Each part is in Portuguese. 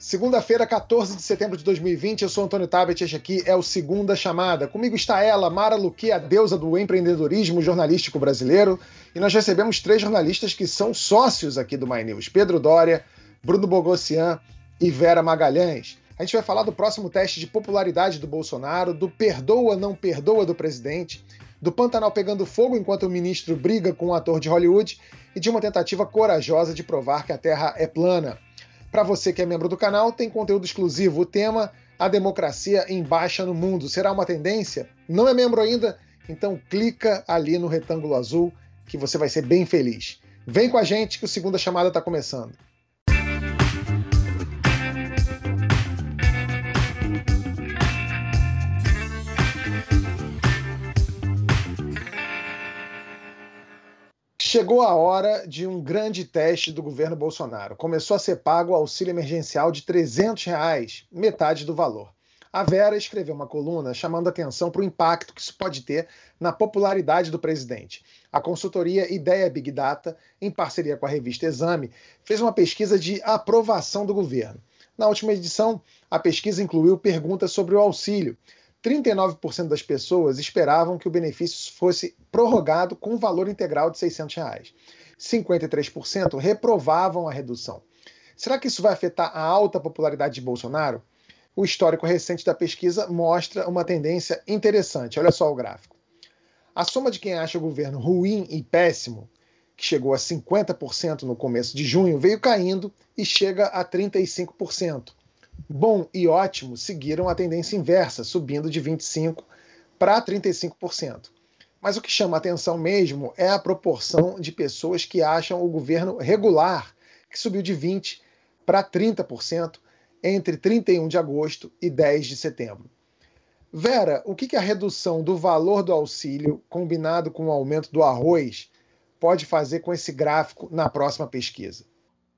Segunda-feira, 14 de setembro de 2020, eu sou Antônio Tabet este aqui é o Segunda Chamada. Comigo está ela, Mara Luque, a deusa do empreendedorismo jornalístico brasileiro, e nós recebemos três jornalistas que são sócios aqui do My News: Pedro Dória, Bruno Bogossian e Vera Magalhães. A gente vai falar do próximo teste de popularidade do Bolsonaro, do perdoa não perdoa do presidente, do Pantanal pegando fogo enquanto o ministro briga com um ator de Hollywood e de uma tentativa corajosa de provar que a Terra é plana. Para você que é membro do canal, tem conteúdo exclusivo. O tema A Democracia em Baixa no Mundo. Será uma tendência? Não é membro ainda? Então clica ali no retângulo azul que você vai ser bem feliz. Vem com a gente que o Segunda Chamada está começando. Chegou a hora de um grande teste do governo Bolsonaro. Começou a ser pago o auxílio emergencial de 300 reais, metade do valor. A Vera escreveu uma coluna chamando atenção para o impacto que isso pode ter na popularidade do presidente. A consultoria Ideia Big Data, em parceria com a revista Exame, fez uma pesquisa de aprovação do governo. Na última edição, a pesquisa incluiu perguntas sobre o auxílio. 39% das pessoas esperavam que o benefício fosse prorrogado com valor integral de 600 reais. 53% reprovavam a redução. Será que isso vai afetar a alta popularidade de Bolsonaro? O histórico recente da pesquisa mostra uma tendência interessante. Olha só o gráfico. A soma de quem acha o governo ruim e péssimo, que chegou a 50% no começo de junho, veio caindo e chega a 35% bom e ótimo seguiram a tendência inversa, subindo de 25% para 35%. Mas o que chama atenção mesmo é a proporção de pessoas que acham o governo regular, que subiu de 20% para 30% entre 31 de agosto e 10 de setembro. Vera, o que a redução do valor do auxílio, combinado com o aumento do arroz, pode fazer com esse gráfico na próxima pesquisa?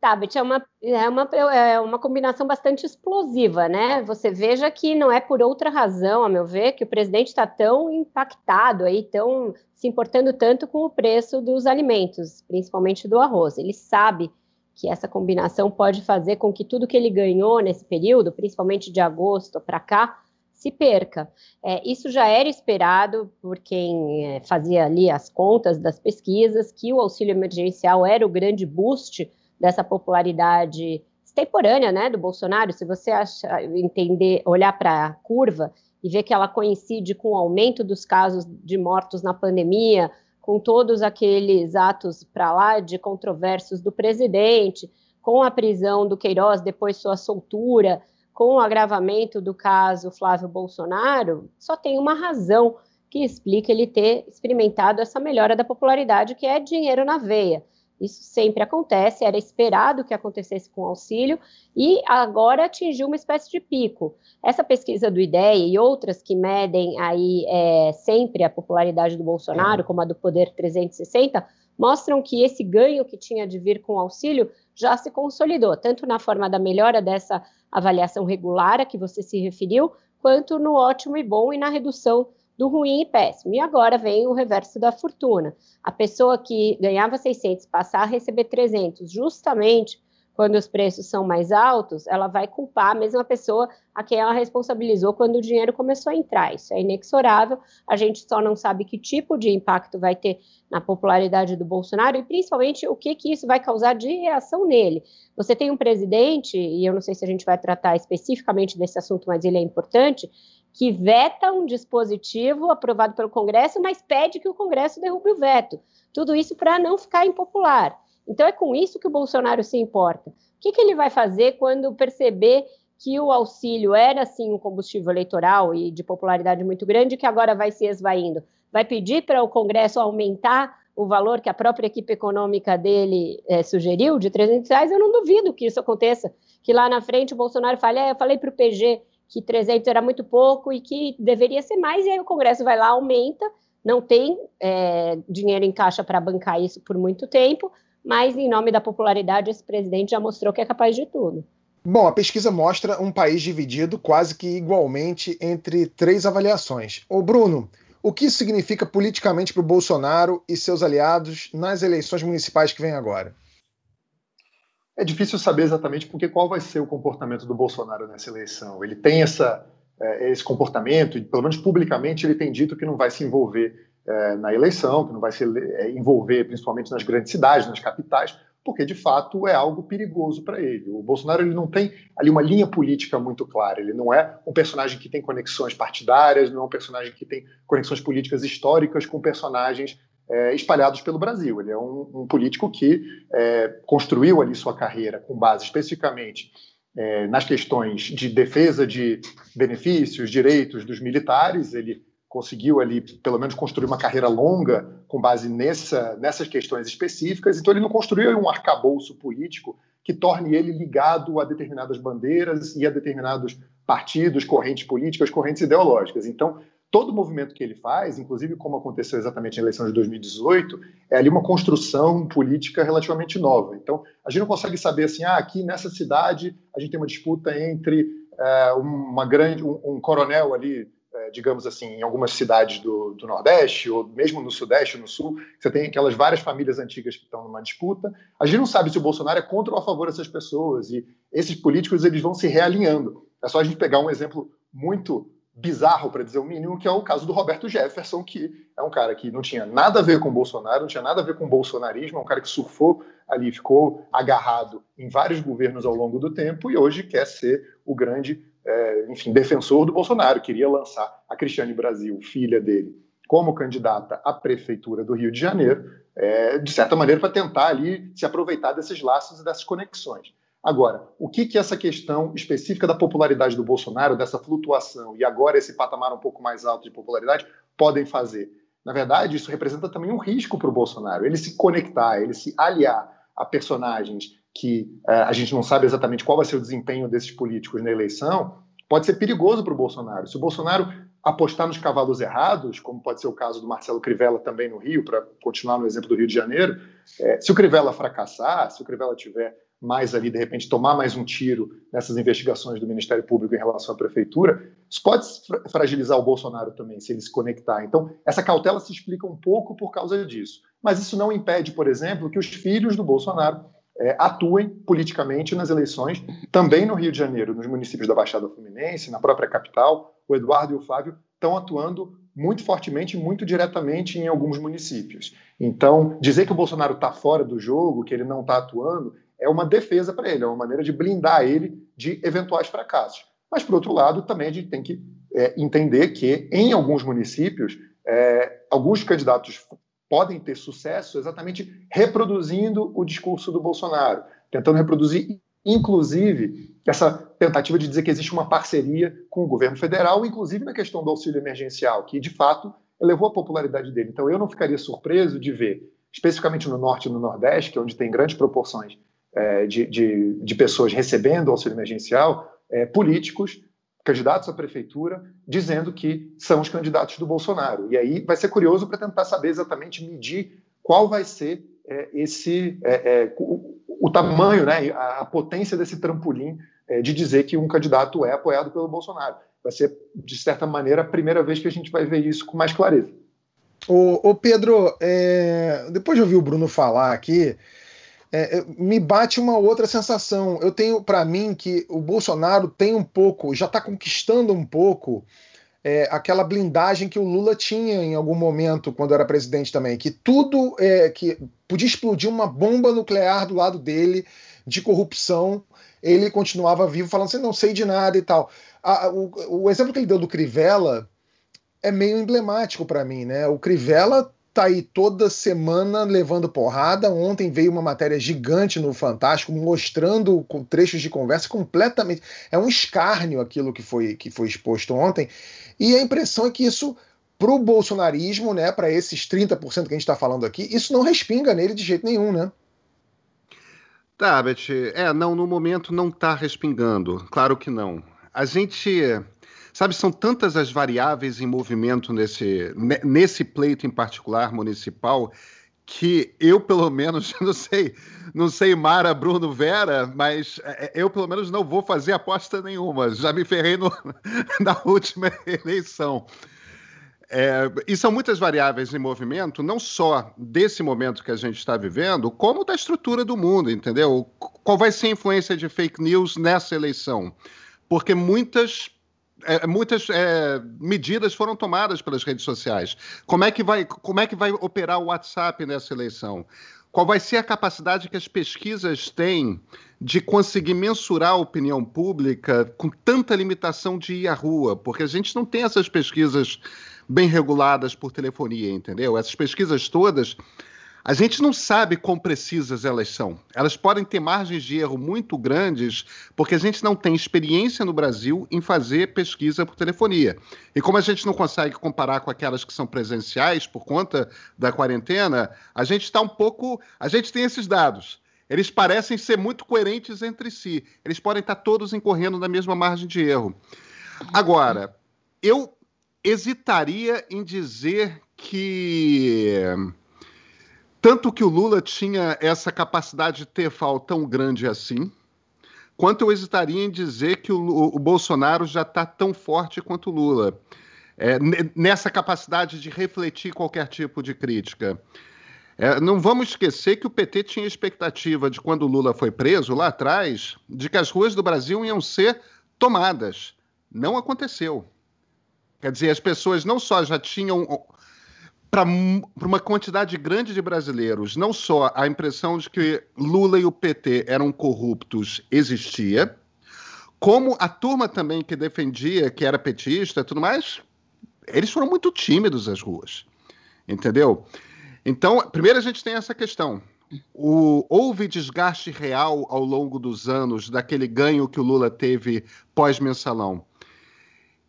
Tabet é uma, é, uma, é uma combinação bastante explosiva, né? Você veja que não é por outra razão, a meu ver, que o presidente está tão impactado aí, tão se importando tanto com o preço dos alimentos, principalmente do arroz. Ele sabe que essa combinação pode fazer com que tudo que ele ganhou nesse período, principalmente de agosto para cá, se perca. É, isso já era esperado por quem é, fazia ali as contas das pesquisas, que o auxílio emergencial era o grande boost dessa popularidade extemporânea, né, do Bolsonaro, se você acha, entender, olhar para a curva e ver que ela coincide com o aumento dos casos de mortos na pandemia, com todos aqueles atos para lá de controversos do presidente, com a prisão do Queiroz, depois sua soltura, com o agravamento do caso Flávio Bolsonaro, só tem uma razão que explica ele ter experimentado essa melhora da popularidade, que é dinheiro na veia. Isso sempre acontece, era esperado que acontecesse com o auxílio e agora atingiu uma espécie de pico. Essa pesquisa do IDEA e outras que medem aí é, sempre a popularidade do Bolsonaro, como a do Poder 360, mostram que esse ganho que tinha de vir com o auxílio já se consolidou, tanto na forma da melhora dessa avaliação regular a que você se referiu, quanto no ótimo e bom e na redução do ruim e péssimo. E agora vem o reverso da fortuna. A pessoa que ganhava 600 passar a receber 300, justamente quando os preços são mais altos, ela vai culpar a mesma pessoa a quem ela responsabilizou quando o dinheiro começou a entrar. Isso é inexorável. A gente só não sabe que tipo de impacto vai ter na popularidade do Bolsonaro e principalmente o que, que isso vai causar de reação nele. Você tem um presidente, e eu não sei se a gente vai tratar especificamente desse assunto, mas ele é importante, que veta um dispositivo aprovado pelo Congresso, mas pede que o Congresso derrube o veto. Tudo isso para não ficar impopular. Então é com isso que o Bolsonaro se importa. O que, que ele vai fazer quando perceber que o auxílio era sim um combustível eleitoral e de popularidade muito grande, que agora vai se esvaindo? Vai pedir para o Congresso aumentar o valor que a própria equipe econômica dele é, sugeriu, de 300 reais? Eu não duvido que isso aconteça. Que lá na frente o Bolsonaro fale, é, eu falei para o PG que 300 era muito pouco e que deveria ser mais, e aí o Congresso vai lá, aumenta, não tem é, dinheiro em caixa para bancar isso por muito tempo, mas em nome da popularidade, esse presidente já mostrou que é capaz de tudo. Bom, a pesquisa mostra um país dividido quase que igualmente entre três avaliações. Ô Bruno, o que isso significa politicamente para o Bolsonaro e seus aliados nas eleições municipais que vêm agora? É difícil saber exatamente porque qual vai ser o comportamento do Bolsonaro nessa eleição. Ele tem essa, é, esse comportamento, e pelo menos publicamente ele tem dito que não vai se envolver é, na eleição, que não vai se é, envolver principalmente nas grandes cidades, nas capitais, porque de fato é algo perigoso para ele. O Bolsonaro ele não tem ali uma linha política muito clara. Ele não é um personagem que tem conexões partidárias, não é um personagem que tem conexões políticas históricas com personagens é, espalhados pelo Brasil. Ele é um, um político que é, construiu ali sua carreira com base especificamente é, nas questões de defesa de benefícios, direitos dos militares. Ele conseguiu ali, pelo menos, construir uma carreira longa com base nessa, nessas questões específicas. Então, ele não construiu um arcabouço político que torne ele ligado a determinadas bandeiras e a determinados partidos, correntes políticas, correntes ideológicas. Então, todo movimento que ele faz, inclusive como aconteceu exatamente na eleição de 2018, é ali uma construção política relativamente nova. Então, a gente não consegue saber assim, ah, aqui nessa cidade a gente tem uma disputa entre é, uma grande, um, um coronel ali é, digamos assim, em algumas cidades do, do, Nordeste, ou mesmo no Sudeste, no Sul, você tem aquelas várias famílias antigas que estão numa disputa. A gente não sabe se o Bolsonaro é contra ou a favor dessas pessoas, e esses políticos eles vão se realinhando. É só a gente pegar um exemplo muito bizarro, para dizer o mínimo, que é o caso do Roberto Jefferson, que é um cara que não tinha nada a ver com Bolsonaro, não tinha nada a ver com o bolsonarismo, é um cara que surfou ali, ficou agarrado em vários governos ao longo do tempo e hoje quer ser o grande é, enfim, defensor do Bolsonaro, queria lançar a Cristiane Brasil, filha dele, como candidata à prefeitura do Rio de Janeiro, é, de certa maneira para tentar ali se aproveitar desses laços e dessas conexões. Agora, o que que essa questão específica da popularidade do Bolsonaro, dessa flutuação e agora esse patamar um pouco mais alto de popularidade podem fazer? Na verdade, isso representa também um risco para o Bolsonaro. Ele se conectar, ele se aliar a personagens que uh, a gente não sabe exatamente qual vai ser o desempenho desses políticos na eleição, pode ser perigoso para o Bolsonaro. Se o Bolsonaro apostar nos cavalos errados, como pode ser o caso do Marcelo Crivella também no Rio, para continuar no exemplo do Rio de Janeiro, é, se o Crivella fracassar, se o Crivella tiver mais ali, de repente, tomar mais um tiro nessas investigações do Ministério Público em relação à prefeitura, isso pode fragilizar o Bolsonaro também, se ele se conectar. Então, essa cautela se explica um pouco por causa disso. Mas isso não impede, por exemplo, que os filhos do Bolsonaro é, atuem politicamente nas eleições, também no Rio de Janeiro, nos municípios da Baixada Fluminense, na própria capital. O Eduardo e o Flávio estão atuando muito fortemente, muito diretamente em alguns municípios. Então, dizer que o Bolsonaro está fora do jogo, que ele não está atuando, é uma defesa para ele, é uma maneira de blindar ele de eventuais fracassos. Mas, por outro lado, também a gente tem que é, entender que, em alguns municípios, é, alguns candidatos podem ter sucesso exatamente reproduzindo o discurso do Bolsonaro, tentando reproduzir, inclusive, essa tentativa de dizer que existe uma parceria com o governo federal, inclusive na questão do auxílio emergencial, que de fato elevou a popularidade dele. Então eu não ficaria surpreso de ver, especificamente no Norte e no Nordeste, que é onde tem grandes proporções é, de, de, de, pessoas recebendo auxílio emergencial, é, políticos candidatos à prefeitura dizendo que são os candidatos do Bolsonaro. E aí vai ser curioso para tentar saber exatamente medir qual vai ser é, esse é, é, o, o, tamanho, né, a, a, potência desse trampolim é, de dizer que um candidato é apoiado pelo Bolsonaro. Vai ser, de certa maneira, a primeira vez que a gente vai ver isso com mais clareza. Ô, Pedro, é, depois de ouvir o Bruno falar aqui, é, me bate uma outra sensação. Eu tenho para mim que o Bolsonaro tem um pouco, já está conquistando um pouco é, aquela blindagem que o Lula tinha em algum momento quando era presidente também, que tudo é, que podia explodir uma bomba nuclear do lado dele de corrupção, ele continuava vivo falando assim, não sei de nada e tal. A, o, o exemplo que ele deu do Crivella é meio emblemático para mim, né? O Crivella tá aí toda semana levando porrada. Ontem veio uma matéria gigante no Fantástico mostrando trechos de conversa completamente. É um escárnio aquilo que foi, que foi exposto ontem. E a impressão é que isso, para o bolsonarismo, né, para esses 30% que a gente está falando aqui, isso não respinga nele de jeito nenhum, né? Tá, Beth. É, não, no momento não está respingando. Claro que não. A gente Sabe, são tantas as variáveis em movimento nesse, nesse pleito em particular municipal que eu, pelo menos, não sei, não sei Mara, Bruno, Vera, mas é, é, eu, pelo menos, não vou fazer aposta nenhuma. Já me ferrei no, na última eleição. É, e são muitas variáveis em movimento, não só desse momento que a gente está vivendo, como da estrutura do mundo, entendeu? Qual vai ser a influência de fake news nessa eleição? Porque muitas é, muitas é, medidas foram tomadas pelas redes sociais. Como é, que vai, como é que vai operar o WhatsApp nessa eleição? Qual vai ser a capacidade que as pesquisas têm de conseguir mensurar a opinião pública com tanta limitação de ir à rua? Porque a gente não tem essas pesquisas bem reguladas por telefonia, entendeu? Essas pesquisas todas a gente não sabe quão precisas elas são. Elas podem ter margens de erro muito grandes, porque a gente não tem experiência no Brasil em fazer pesquisa por telefonia. E como a gente não consegue comparar com aquelas que são presenciais por conta da quarentena, a gente está um pouco. A gente tem esses dados. Eles parecem ser muito coerentes entre si. Eles podem estar todos incorrendo na mesma margem de erro. Agora, eu hesitaria em dizer que tanto que o Lula tinha essa capacidade de ter falta tão grande assim, quanto eu hesitaria em dizer que o, o Bolsonaro já está tão forte quanto o Lula. É, nessa capacidade de refletir qualquer tipo de crítica. É, não vamos esquecer que o PT tinha expectativa de quando o Lula foi preso lá atrás, de que as ruas do Brasil iam ser tomadas. Não aconteceu. Quer dizer, as pessoas não só já tinham para uma quantidade grande de brasileiros, não só a impressão de que Lula e o PT eram corruptos existia, como a turma também que defendia que era petista e tudo mais, eles foram muito tímidos às ruas. Entendeu? Então, primeiro a gente tem essa questão. O, houve desgaste real ao longo dos anos daquele ganho que o Lula teve pós-mensalão.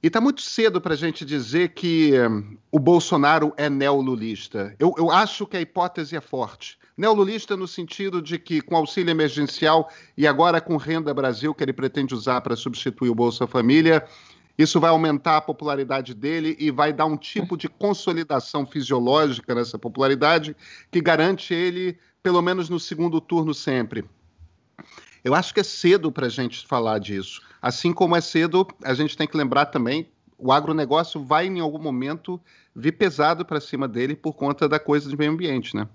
E está muito cedo para a gente dizer que um, o Bolsonaro é neolulista. Eu, eu acho que a hipótese é forte. Neolulista no sentido de que, com auxílio emergencial e agora com Renda Brasil, que ele pretende usar para substituir o Bolsa Família, isso vai aumentar a popularidade dele e vai dar um tipo de consolidação fisiológica nessa popularidade que garante ele, pelo menos no segundo turno, sempre. Eu acho que é cedo para a gente falar disso. Assim como é cedo, a gente tem que lembrar também, o agronegócio vai em algum momento vir pesado para cima dele por conta da coisa de meio ambiente, né?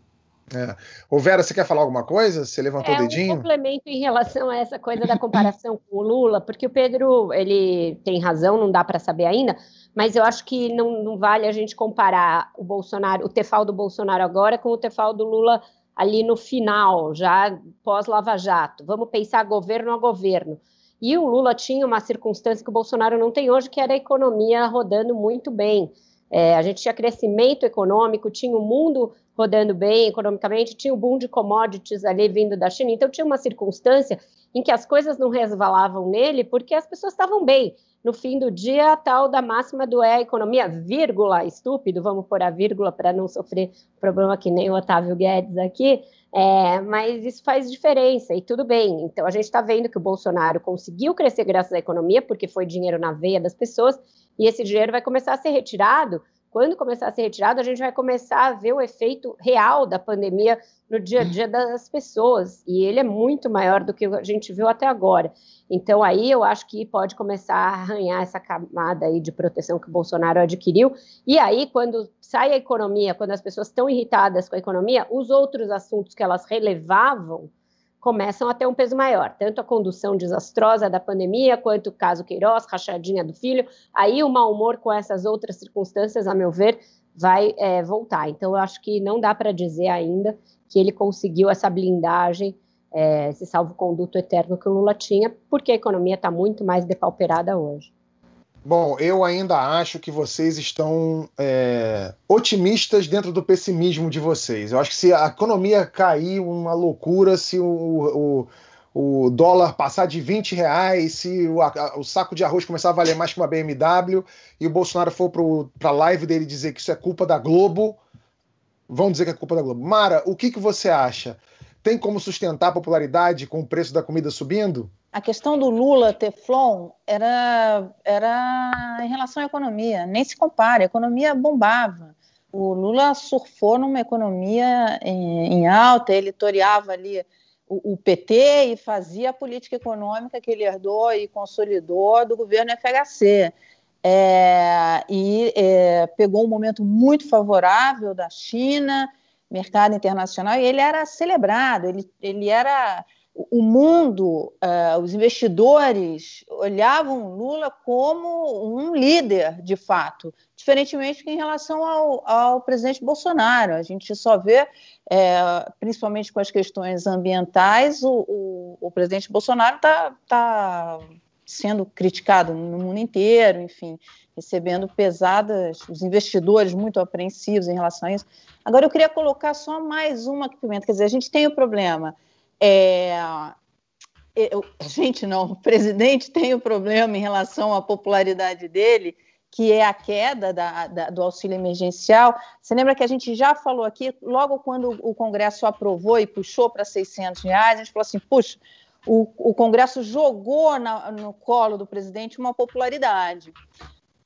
É. Ô Vera, você quer falar alguma coisa? Você levantou é, o dedinho? Um complemento em relação a essa coisa da comparação com o Lula, porque o Pedro, ele tem razão, não dá para saber ainda, mas eu acho que não, não, vale a gente comparar o Bolsonaro, o Tefal do Bolsonaro agora com o Tefal do Lula ali no final, já pós-Lava Jato. Vamos pensar governo a governo. E o Lula tinha uma circunstância que o Bolsonaro não tem hoje, que era a economia rodando muito bem. É, a gente tinha crescimento econômico, tinha o mundo rodando bem economicamente, tinha o boom de commodities ali vindo da China. Então, tinha uma circunstância em que as coisas não resvalavam nele porque as pessoas estavam bem. No fim do dia, a tal da máxima do é economia, vírgula, estúpido, vamos pôr a vírgula para não sofrer problema que nem o Otávio Guedes aqui, é, mas isso faz diferença e tudo bem. Então a gente está vendo que o Bolsonaro conseguiu crescer graças à economia, porque foi dinheiro na veia das pessoas, e esse dinheiro vai começar a ser retirado. Quando começar a ser retirado, a gente vai começar a ver o efeito real da pandemia no dia a dia das pessoas, e ele é muito maior do que a gente viu até agora. Então aí eu acho que pode começar a arranhar essa camada aí de proteção que o Bolsonaro adquiriu. E aí, quando sai a economia, quando as pessoas estão irritadas com a economia, os outros assuntos que elas relevavam começam a ter um peso maior, tanto a condução desastrosa da pandemia, quanto o caso Queiroz, rachadinha do filho. Aí o mau humor com essas outras circunstâncias, a meu ver, vai é, voltar. Então, eu acho que não dá para dizer ainda que ele conseguiu essa blindagem é, esse salvo-conduto eterno que o Lula tinha, porque a economia está muito mais depauperada hoje. Bom, eu ainda acho que vocês estão é, otimistas dentro do pessimismo de vocês. Eu acho que se a economia cair uma loucura, se o, o, o dólar passar de 20 reais, se o, a, o, saco de arroz começar a valer mais que uma BMW e o Bolsonaro for para a live dele dizer que isso é culpa da Globo, vão dizer que é culpa da Globo. Mara, o que, que você acha? Tem como sustentar a popularidade com o preço da comida subindo? A questão do Lula Teflon era, era em relação à economia, nem se compara, a economia bombava. O Lula surfou numa economia em, em alta, ele toreava ali o, o, PT e fazia a política econômica que ele herdou e consolidou do governo FHC. é, e é, pegou um momento muito favorável da China, mercado internacional, e ele era celebrado, ele, ele era o mundo, uh, os investidores olhavam Lula como um líder, de fato, diferentemente em relação ao, ao presidente Bolsonaro. A gente só vê, é, principalmente com as questões ambientais, o, o, o presidente Bolsonaro está tá sendo criticado no mundo inteiro, enfim, recebendo pesadas, os investidores muito apreensivos em relação a isso. Agora, eu queria colocar só mais uma pimenta, quer dizer, a gente tem o problema é, eu, gente, não, o presidente tem o um problema em relação à popularidade dele, que é a queda da, da, do auxílio emergencial. Você lembra que a gente já falou aqui, logo quando o Congresso aprovou e puxou para 600 reais, a gente falou assim, puxa, o, o Congresso jogou na, no colo do presidente uma popularidade.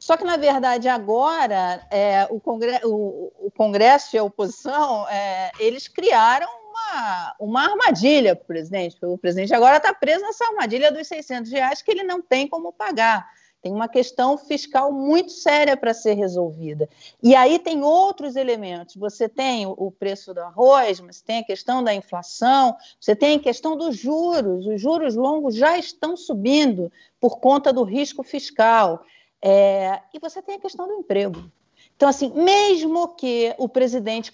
Só que, na verdade, agora é, o, Congre o, o, Congresso e a oposição, é, eles criaram uma, uma armadilha para o presidente. O presidente agora está preso nessa armadilha dos 600 reais que ele não tem como pagar. Tem uma questão fiscal muito séria para ser resolvida. E aí tem outros elementos. Você tem o preço do arroz, mas tem a questão da inflação, você tem a questão dos juros. Os juros longos já estão subindo por conta do risco fiscal. É... e você tem a questão do emprego. Então, assim, mesmo que o presidente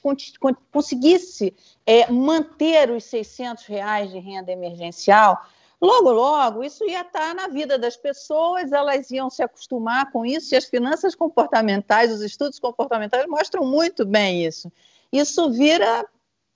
conseguisse é, manter os 600 reais de renda emergencial, logo, logo, isso ia estar na vida das pessoas, elas iam se acostumar com isso, e as finanças comportamentais, os estudos comportamentais mostram muito bem isso. Isso vira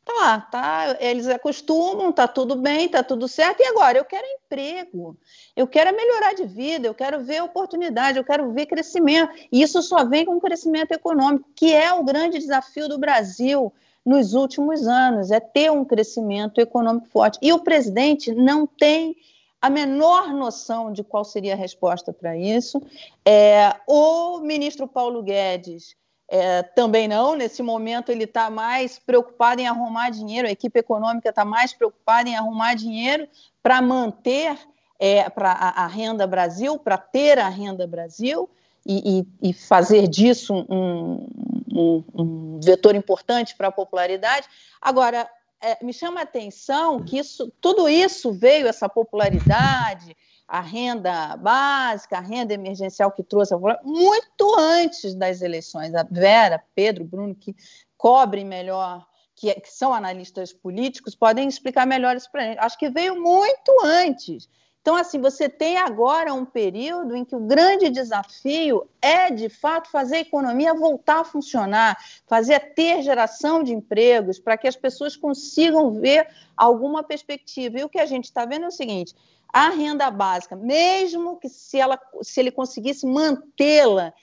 Tá lá, tá, eles acostumam, tá tudo bem, tá tudo certo. E agora? Eu quero emprego, eu quero melhorar de vida, eu quero ver oportunidade, eu quero ver crescimento. E isso só vem com crescimento econômico, que é o grande desafio do Brasil nos últimos anos, é ter um crescimento econômico forte. E o presidente não tem a menor noção de qual seria a resposta para isso. É, o ministro Paulo Guedes é, também não, nesse momento ele está mais preocupado em arrumar dinheiro, a equipe econômica está mais preocupada em arrumar dinheiro para manter é, pra a, a, renda Brasil, para ter a renda Brasil e, e, e fazer disso um, um, um, vetor importante para a popularidade. Agora, é, me chama a atenção que isso, tudo isso veio, essa popularidade, a renda básica, a renda emergencial que trouxe muito antes das eleições. A Vera, Pedro, Bruno, que cobrem melhor, que, que são analistas políticos, podem explicar melhor isso para a gente. Acho que veio muito antes. Então, assim, você tem agora um período em que o grande desafio é, de fato, fazer a economia voltar a funcionar, fazer ter geração de empregos, para que as pessoas consigam ver alguma perspectiva. E o que a gente está vendo é o seguinte: a renda básica, mesmo que se, ela, se ele conseguisse mantê-la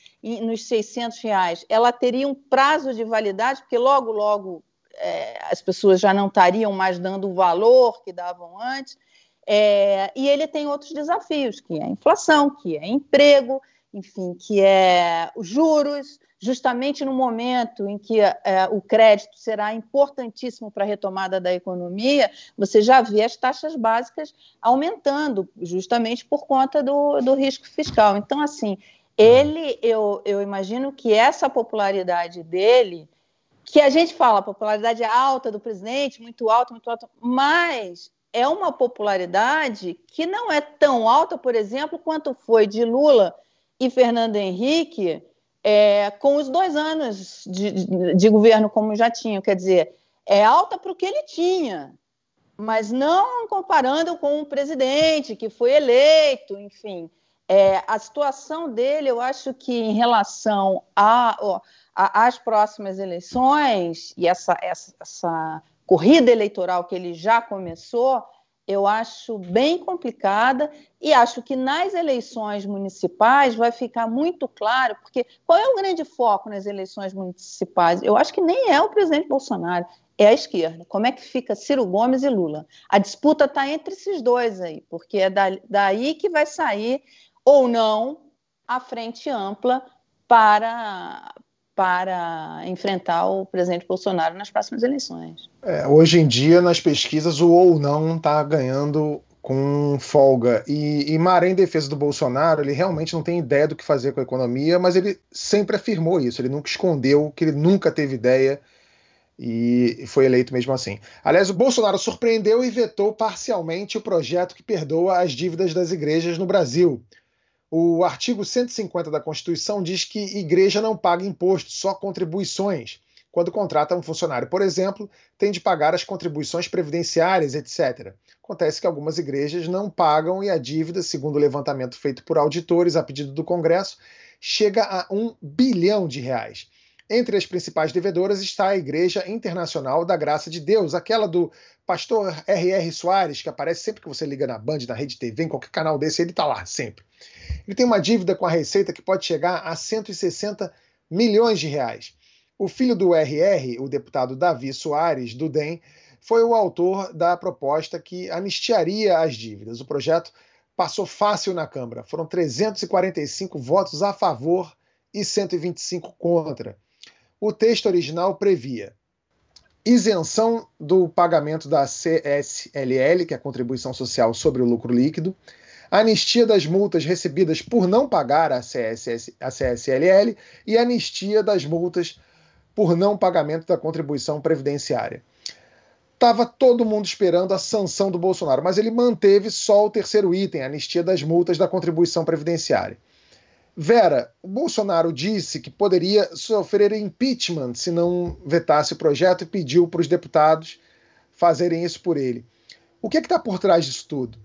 nos 600 reais, ela teria um prazo de validade, porque logo, logo é, as pessoas já não estariam mais dando o valor que davam antes. É, e ele tem outros desafios, que é a inflação, que é emprego, enfim, que é os juros, justamente no momento em que é, o crédito será importantíssimo para a retomada da economia, você já vê as taxas básicas aumentando, justamente por conta do, do risco fiscal. Então, assim, ele, eu, eu imagino que essa popularidade dele, que a gente fala, popularidade é alta do presidente, muito alta, muito alta, mas é uma popularidade que não é tão alta, por exemplo, quanto foi de Lula e Fernando Henrique é, com os dois anos de, de, de, governo como já tinha. Quer dizer, é alta para o que ele tinha, mas não comparando com o presidente que foi eleito, enfim. É, a situação dele, eu acho que em relação às próximas eleições e essa, essa, essa corrida eleitoral que ele já começou, eu acho bem complicada e acho que nas eleições municipais vai ficar muito claro, porque qual é o grande foco nas eleições municipais? Eu acho que nem é o presidente Bolsonaro, é a esquerda. Como é que fica Ciro Gomes e Lula? A disputa está entre esses dois aí, porque é daí que vai sair ou não a frente ampla para, para enfrentar o presidente Bolsonaro nas próximas eleições. É, hoje em dia, nas pesquisas, o ou não está ganhando com folga. E, e Maré, em defesa do Bolsonaro, ele realmente não tem ideia do que fazer com a economia, mas ele sempre afirmou isso, ele nunca escondeu que ele nunca teve ideia e foi eleito mesmo assim. Aliás, o Bolsonaro surpreendeu e vetou parcialmente o projeto que perdoa as dívidas das igrejas no Brasil. O artigo 150 da Constituição diz que igreja não paga imposto, só contribuições. Quando contrata um funcionário, por exemplo, tem de pagar as contribuições previdenciárias, etc. Acontece que algumas igrejas não pagam e a dívida, segundo o levantamento feito por auditores a pedido do Congresso, chega a um bilhão de reais. Entre as principais devedoras está a Igreja Internacional da Graça de Deus, aquela do pastor R.R. Soares, que aparece sempre que você liga na Band, na Rede TV, em qualquer canal desse, ele está lá, sempre. Ele tem uma dívida com a Receita que pode chegar a 160 milhões de reais. O filho do RR, o deputado Davi Soares, do DEM, foi o autor da proposta que anistiaria as dívidas. O projeto passou fácil na Câmara. Foram 345 votos a favor e 125 contra o texto original previa isenção do pagamento da CSLL, que é a contribuição social sobre o lucro líquido, anistia das multas recebidas por não pagar a, CSS, a CSLL e anistia das multas por não pagamento da contribuição previdenciária. Estava todo mundo esperando a sanção do Bolsonaro, mas ele manteve só o terceiro item, anistia das multas da contribuição previdenciária. Vera, o Bolsonaro disse que poderia sofrer impeachment se não vetasse o projeto e pediu para os deputados fazerem isso por ele. O que é está por trás disso tudo?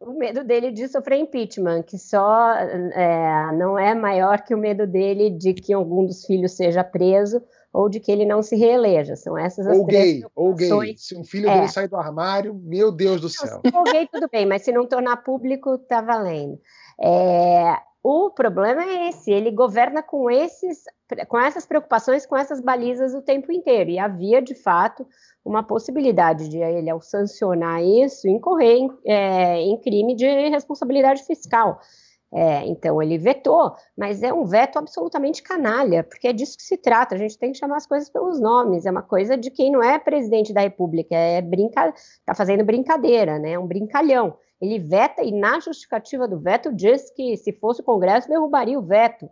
O medo dele de sofrer impeachment, que só é, não é maior que o medo dele de que algum dos filhos seja preso ou de que ele não se reeleja. São essas as ou gay, ou gay. Se um filho é. dele sair do armário, meu Deus do céu. Se for gay, tudo bem, mas se não tornar público, tá valendo. É, o problema é esse, ele governa com esses, com essas preocupações, com essas balizas o tempo inteiro. E havia, de fato, uma possibilidade de ele, ao sancionar isso, incorrer em, é, em crime de responsabilidade fiscal. É, então ele vetou, mas é um veto absolutamente canalha, porque é disso que se trata. A gente tem que chamar as coisas pelos nomes. É uma coisa de quem não é presidente da República, é brinca, tá fazendo brincadeira, né? É um brincalhão. Ele veta e na justificativa do veto diz que se fosse o Congresso derrubaria o veto,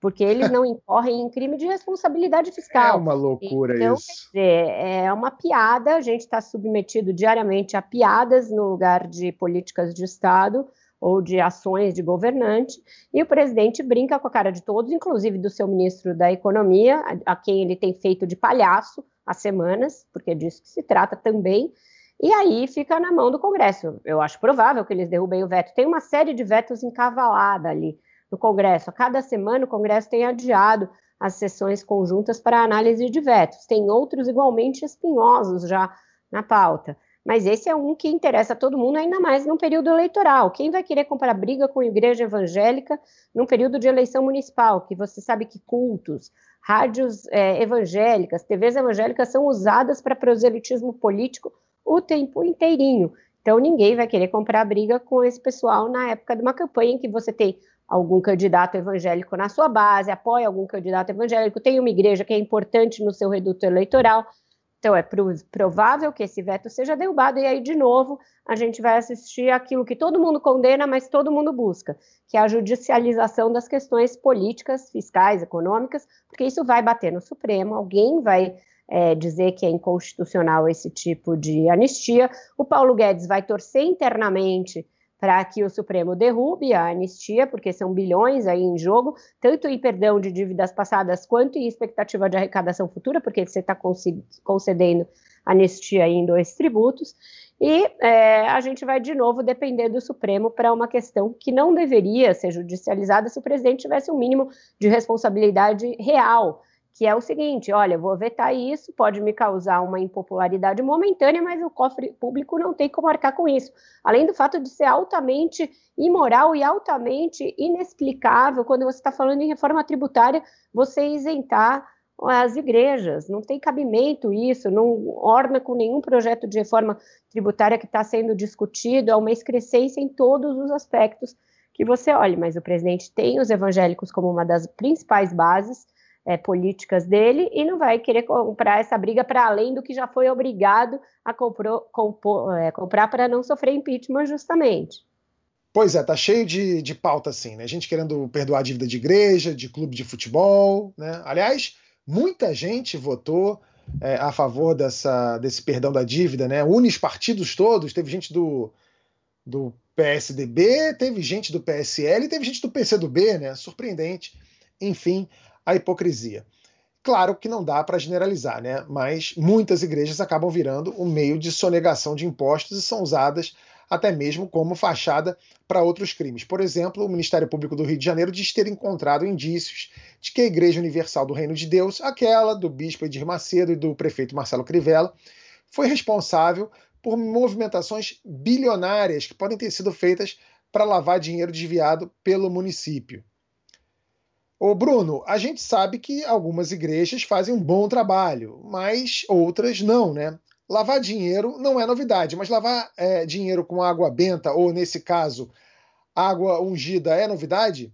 porque eles não incorrem em crime de responsabilidade fiscal. É uma loucura então, isso. Quer dizer, é uma piada, a gente está submetido diariamente a piadas no lugar de políticas de Estado ou de ações de governante, e o presidente brinca com a cara de todos, inclusive do seu ministro da Economia, a, a quem ele tem feito de palhaço há semanas, porque é disso que se trata também, e aí fica na mão do Congresso. Eu acho provável que eles derrubem o veto. Tem uma série de vetos encavalada ali no Congresso. A cada semana o Congresso tem adiado as sessões conjuntas para análise de vetos. Tem outros igualmente espinhosos já na pauta. Mas esse é um que interessa a todo mundo, ainda mais num período eleitoral. Quem vai querer comprar briga com a igreja evangélica num período de eleição municipal? Que você sabe que cultos, rádios é, evangélicas, TVs evangélicas são usadas para proselitismo político o tempo inteirinho. Então ninguém vai querer comprar briga com esse pessoal na época de uma campanha em que você tem algum candidato evangélico na sua base, apoia algum candidato evangélico, tem uma igreja que é importante no seu reduto eleitoral. Então é provável que esse veto seja derrubado e aí de novo a gente vai assistir aquilo que todo mundo condena, mas todo mundo busca, que é a judicialização das questões políticas, fiscais, econômicas, porque isso vai bater no Supremo, alguém vai é, dizer que é inconstitucional esse tipo de anistia. O Paulo Guedes vai torcer internamente para que o Supremo derrube a anistia, porque são bilhões aí em jogo, tanto em perdão de dívidas passadas quanto em expectativa de arrecadação futura, porque você está concedendo anistia em dois tributos. E é, a gente vai de novo depender do Supremo para uma questão que não deveria ser judicializada se o presidente tivesse um mínimo de responsabilidade real que é o seguinte: olha, vou vetar isso, pode me causar uma impopularidade momentânea, mas o cofre público não tem como arcar com isso. Além do fato de ser altamente imoral e altamente inexplicável quando você está falando em reforma tributária, você isentar as igrejas. Não tem cabimento isso, não orna com nenhum projeto de reforma tributária que está sendo discutido, é uma excrescência em todos os aspectos que você olhe, mas o presidente tem os evangélicos como uma das principais bases é, políticas dele e não vai querer comprar essa briga para além do que já foi obrigado a comprou, compor, é, comprar para não sofrer impeachment, justamente. Pois é, tá cheio de, de pauta assim, né? Gente querendo perdoar a dívida de igreja, de clube de futebol, né? Aliás, muita gente votou é, a favor dessa, desse perdão da dívida, né? Une os partidos todos, teve gente do, do PSDB, teve gente do PSL teve gente do PCdoB, né? Surpreendente. Enfim, a hipocrisia. Claro que não dá para generalizar, né? Mas muitas igrejas acabam virando um meio de sonegação de impostos e são usadas até mesmo como fachada para outros crimes. Por exemplo, o Ministério Público do Rio de Janeiro diz ter encontrado indícios de que a Igreja Universal do Reino de Deus, aquela do bispo Edir Macedo e do prefeito Marcelo Crivella, foi responsável por movimentações bilionárias que podem ter sido feitas para lavar dinheiro desviado pelo município. Ô Bruno, a gente sabe que algumas igrejas fazem um bom trabalho, mas outras não, né? Lavar dinheiro não é novidade, mas lavar é, dinheiro com água benta, ou nesse caso, água ungida, é novidade?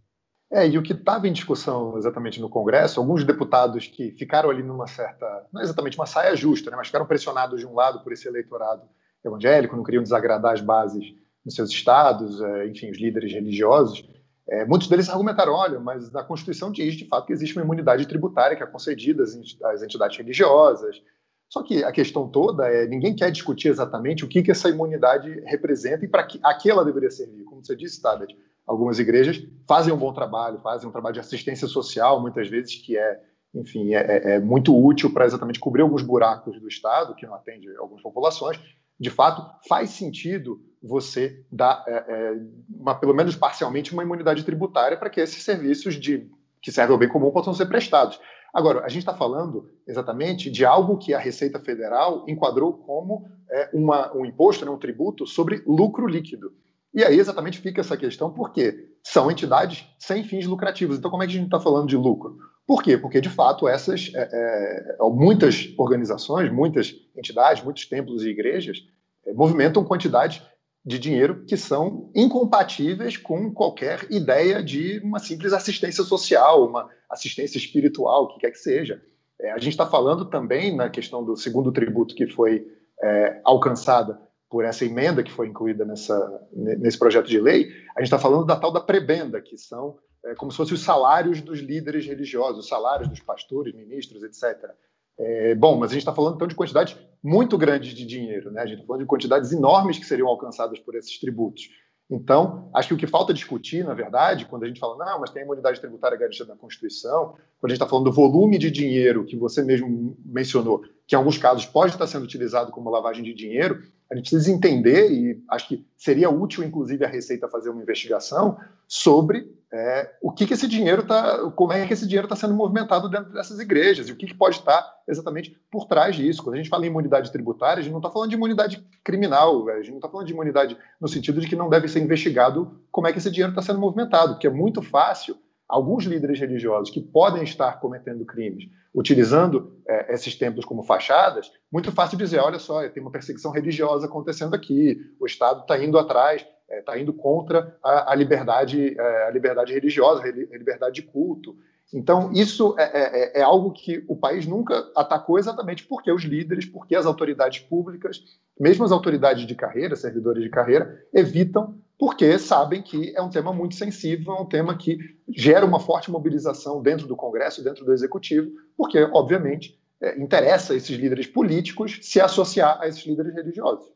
É, e o que estava em discussão exatamente no Congresso, alguns deputados que ficaram ali numa certa, não é exatamente uma saia justa, né, mas ficaram pressionados de um lado por esse eleitorado evangélico, não queriam desagradar as bases nos seus estados, é, enfim, os líderes religiosos. É, muitos deles argumentaram: olha, mas na Constituição diz de fato que existe uma imunidade tributária que é concedida às entidades religiosas. Só que a questão toda é: ninguém quer discutir exatamente o que, que essa imunidade representa e para que, a que ela deveria servir. Como você disse, Tabet, algumas igrejas fazem um bom trabalho, fazem um trabalho de assistência social, muitas vezes, que é, enfim, é, é, é muito útil para exatamente cobrir alguns buracos do Estado, que não atende algumas populações. De fato, faz sentido você dá, é, é, uma, pelo menos parcialmente, uma imunidade tributária para que esses serviços de, que servem ao bem comum possam ser prestados. Agora, a gente está falando exatamente de algo que a Receita Federal enquadrou como é, uma, um imposto, né, um tributo sobre lucro líquido. E aí exatamente fica essa questão, porque são entidades sem fins lucrativos. Então, como é que a gente está falando de lucro? Por quê? Porque, de fato, essas é, é, muitas organizações, muitas entidades, muitos templos e igrejas é, movimentam quantidades de dinheiro que são incompatíveis com qualquer ideia de uma simples assistência social, uma assistência espiritual, o que quer que seja. É, a gente está falando também na questão do segundo tributo que foi é, alcançada por essa emenda que foi incluída nessa, nesse projeto de lei, a gente está falando da tal da prebenda, que são é, como se fossem os salários dos líderes religiosos, os salários dos pastores, ministros, etc. É, bom, mas a gente está falando então de quantidades muito grandes de dinheiro, né? A gente está falando de quantidades enormes que seriam alcançadas por esses tributos. Então, acho que o que falta discutir, na verdade, quando a gente fala, não, mas tem a imunidade tributária garantida na Constituição, quando a gente está falando do volume de dinheiro que você mesmo mencionou, que em alguns casos pode estar sendo utilizado como lavagem de dinheiro, a gente precisa entender, e acho que seria útil, inclusive, a Receita fazer uma investigação sobre é, o que, que esse dinheiro está, como é que esse dinheiro está sendo movimentado dentro dessas igrejas e o que, que, pode estar exatamente por trás disso. Quando a gente fala em imunidade tributária, a gente não está falando de imunidade criminal, a gente não está falando de imunidade no sentido de que não deve ser investigado como é que esse dinheiro está sendo movimentado, porque é muito fácil alguns líderes religiosos que podem estar cometendo crimes, utilizando é, esses templos como fachadas, muito fácil dizer, olha só, tem uma perseguição religiosa acontecendo aqui, o Estado está indo atrás está é, indo contra a, a liberdade, é, a liberdade religiosa, a liberdade de culto. Então, isso é, é, é, é, algo que o país nunca atacou exatamente porque os líderes, porque as autoridades públicas, mesmo as autoridades de carreira, servidores de carreira, evitam, porque sabem que é um tema muito sensível, é um tema que gera uma forte mobilização dentro do Congresso, dentro do Executivo, porque, obviamente, é, interessa a esses líderes políticos se associar a esses líderes religiosos.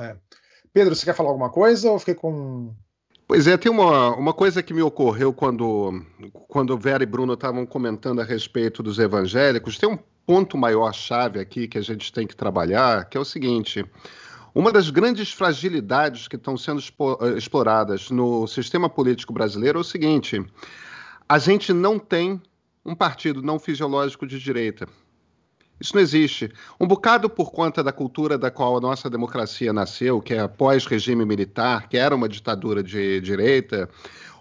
É. Pedro, você quer falar alguma coisa ou fiquei com. Pois é, tem uma, uma coisa que me ocorreu quando, quando Vera e Bruno estavam comentando a respeito dos evangélicos. Tem um ponto maior-chave aqui que a gente tem que trabalhar, que é o seguinte. Uma das grandes fragilidades que estão sendo eh, exploradas no sistema político brasileiro é o seguinte: a gente não tem um partido não fisiológico de direita. Isso não existe. Um bocado por conta da cultura da qual a nossa democracia nasceu, que é após regime militar, que era uma ditadura de direita,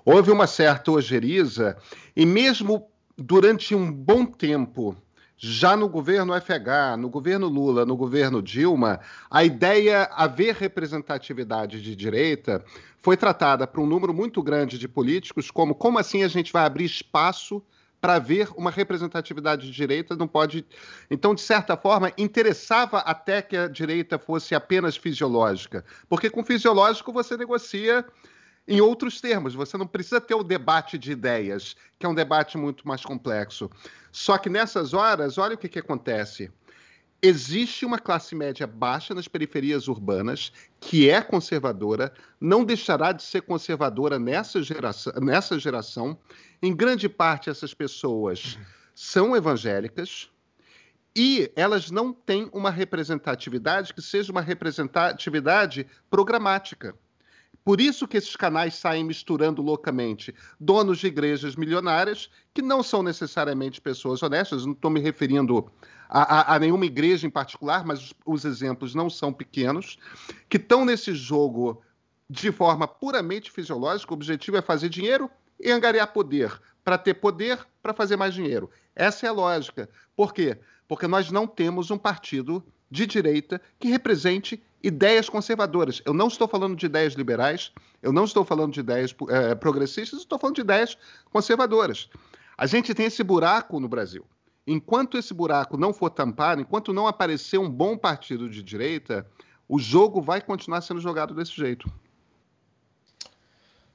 houve uma certa ojeriza, e mesmo durante um bom tempo, já no governo FH, no governo Lula, no governo Dilma, a ideia haver representatividade de direita foi tratada por um número muito grande de políticos como como assim a gente vai abrir espaço para ver uma representatividade de direita, não pode. Então, de certa forma, interessava até que a direita fosse apenas fisiológica, porque com fisiológico você negocia em outros termos, você não precisa ter o debate de ideias, que é um debate muito mais complexo. Só que nessas horas, olha o que, que acontece. Existe uma classe média baixa nas periferias urbanas que é conservadora, não deixará de ser conservadora nessa geração, nessa geração. Em grande parte, essas pessoas são evangélicas e elas não têm uma representatividade que seja uma representatividade programática. Por isso que esses canais saem misturando loucamente donos de igrejas milionárias, que não são necessariamente pessoas honestas, não estou me referindo a, a, a, nenhuma igreja em particular, mas os, os exemplos não são pequenos, que estão nesse jogo de forma puramente fisiológica, o objetivo é fazer dinheiro e angariar poder, para ter poder, para fazer mais dinheiro. Essa é a lógica. Por quê? Porque nós não temos um partido de direita que represente ideias conservadoras. Eu não estou falando de ideias liberais, eu não estou falando de ideias é, progressistas, estou falando de ideias conservadoras. A gente tem esse buraco no Brasil. Enquanto esse buraco não for tampado, enquanto não aparecer um bom partido de direita, o jogo vai continuar sendo jogado desse jeito.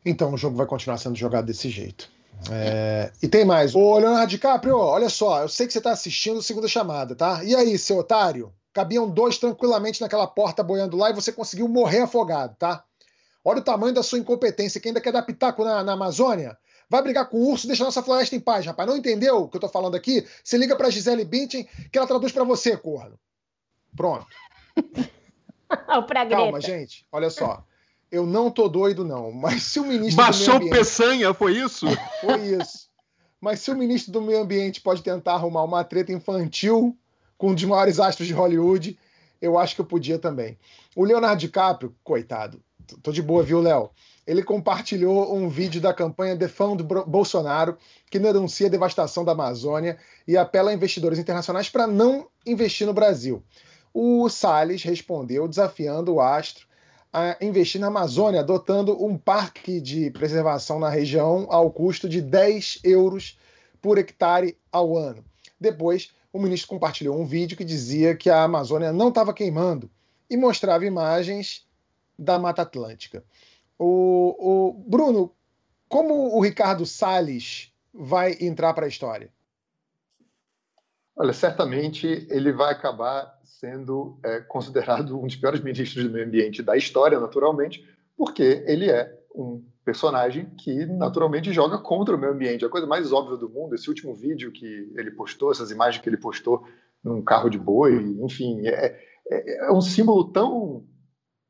Então, o jogo vai continuar sendo jogado desse jeito. É... E tem mais. Ô, Leonardo DiCaprio, olha só, eu sei que você está assistindo segunda chamada, tá? E aí, seu otário? Cabiam dois tranquilamente naquela porta boiando lá e você conseguiu morrer afogado, tá? Olha o tamanho da sua incompetência, que ainda quer dar pitaco na, na Amazônia. Vai brigar com o urso, deixa a nossa floresta em paz, rapaz. Não entendeu o que eu tô falando aqui? Você liga pra Gisele Bündchen que ela traduz para você, corno. Pronto. Calma, gente. Olha só. Eu não tô doido, não. Mas se o ministro. Baixou ambiente... peçanha, foi isso? foi isso. Mas se o ministro do Meio Ambiente pode tentar arrumar uma treta infantil com um dos maiores astros de Hollywood, eu acho que eu podia também. O Leonardo DiCaprio, coitado, tô de boa, viu, Léo? Ele compartilhou um vídeo da campanha Defund Bolsonaro, que denuncia a devastação da Amazônia e apela a investidores internacionais para não investir no Brasil. O Salles respondeu desafiando o astro a investir na Amazônia, adotando um parque de preservação na região ao custo de 10 euros por hectare ao ano. Depois, o ministro compartilhou um vídeo que dizia que a Amazônia não estava queimando e mostrava imagens da Mata Atlântica. O, o Bruno, como o Ricardo Salles vai entrar para a história? Olha, certamente ele vai acabar sendo é, considerado um dos piores ministros do meio ambiente da história, naturalmente, porque ele é um personagem que naturalmente joga contra o meio ambiente. A coisa mais óbvia do mundo, esse último vídeo que ele postou, essas imagens que ele postou num carro de boi, enfim, é, é, é um símbolo tão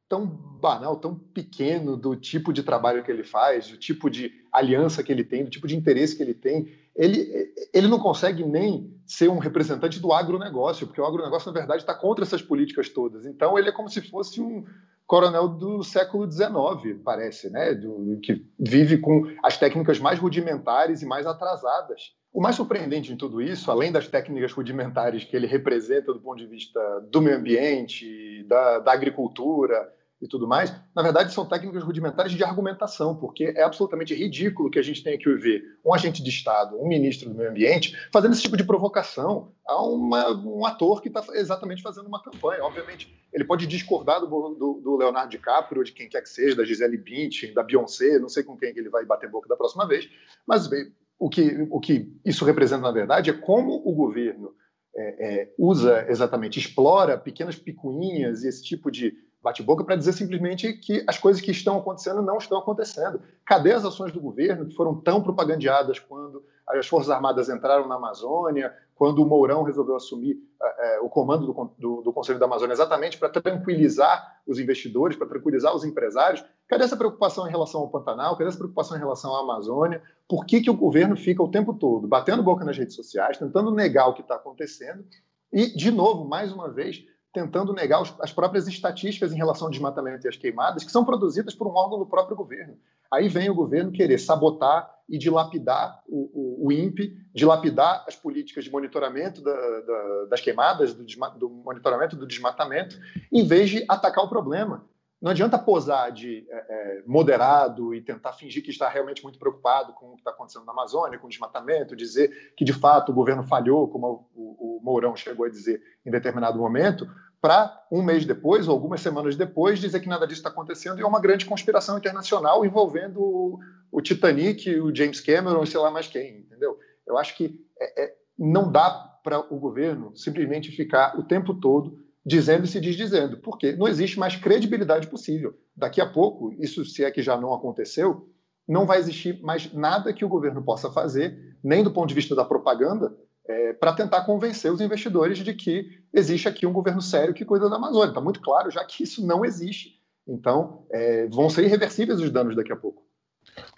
tão banal, tão pequeno do tipo de trabalho que ele faz, do tipo de aliança que ele tem, do tipo de interesse que ele tem. Ele, ele não consegue nem ser um representante do agronegócio, porque o agronegócio, na verdade, está contra essas políticas todas. Então, ele é como se fosse um, coronel do século XIX, parece, né? Do, que vive com as técnicas mais rudimentares e mais atrasadas. O mais surpreendente em tudo isso, além das técnicas rudimentares que ele representa do ponto de vista do meio ambiente, da, da agricultura, e tudo mais, na verdade são técnicas rudimentares de argumentação, porque é absolutamente ridículo que a gente tenha que ver um agente de Estado, um ministro do meio ambiente, fazendo esse tipo de provocação a uma, um ator que está exatamente fazendo uma campanha. Obviamente, ele pode discordar do, do, do, Leonardo DiCaprio, de quem quer que seja, da Gisele Bündchen, da Beyoncé, não sei com quem ele vai bater boca da próxima vez, mas bem, o que, o que isso representa, na verdade, é como o governo é, é, usa exatamente, explora pequenas picuinhas e esse tipo de bate-boca para dizer simplesmente que as coisas que estão acontecendo não estão acontecendo. Cadê as ações do governo que foram tão propagandeadas quando as Forças Armadas entraram na Amazônia, quando o Mourão resolveu assumir uh, o comando do, do, do, Conselho da Amazônia exatamente para tranquilizar os investidores, para tranquilizar os empresários? Cadê essa preocupação em relação ao Pantanal? Cadê essa preocupação em relação à Amazônia? Por que, que o governo fica o tempo todo batendo boca nas redes sociais, tentando negar o que está acontecendo? E, de novo, mais uma vez, tentando negar os, as próprias estatísticas em relação ao desmatamento e às queimadas, que são produzidas por um órgão do próprio governo. Aí vem o governo querer sabotar e dilapidar o, o, o INPE, dilapidar as políticas de monitoramento da, da, das queimadas, do, do, monitoramento do desmatamento, em vez de atacar o problema. não adianta posar de é, é, moderado e tentar fingir que está realmente muito preocupado com o que está acontecendo na Amazônia, com o desmatamento, dizer que de fato o governo falhou, como o, o Mourão chegou a dizer em determinado momento, para um mês depois ou algumas semanas depois dizer que nada disso está acontecendo e é uma grande conspiração internacional envolvendo o, Titanic, o James Cameron sei lá mais quem, entendeu? Eu acho que é, é, não dá para o governo simplesmente ficar o tempo todo dizendo e se desdizendo, porque não existe mais credibilidade possível. Daqui a pouco, isso se é que já não aconteceu, não vai existir mais nada que o governo possa fazer, nem do ponto de vista da propaganda, é, para tentar convencer os investidores de que existe aqui um governo sério que cuida da Amazônia. Está muito claro já que isso não existe. Então, é, vão ser irreversíveis os danos daqui a pouco.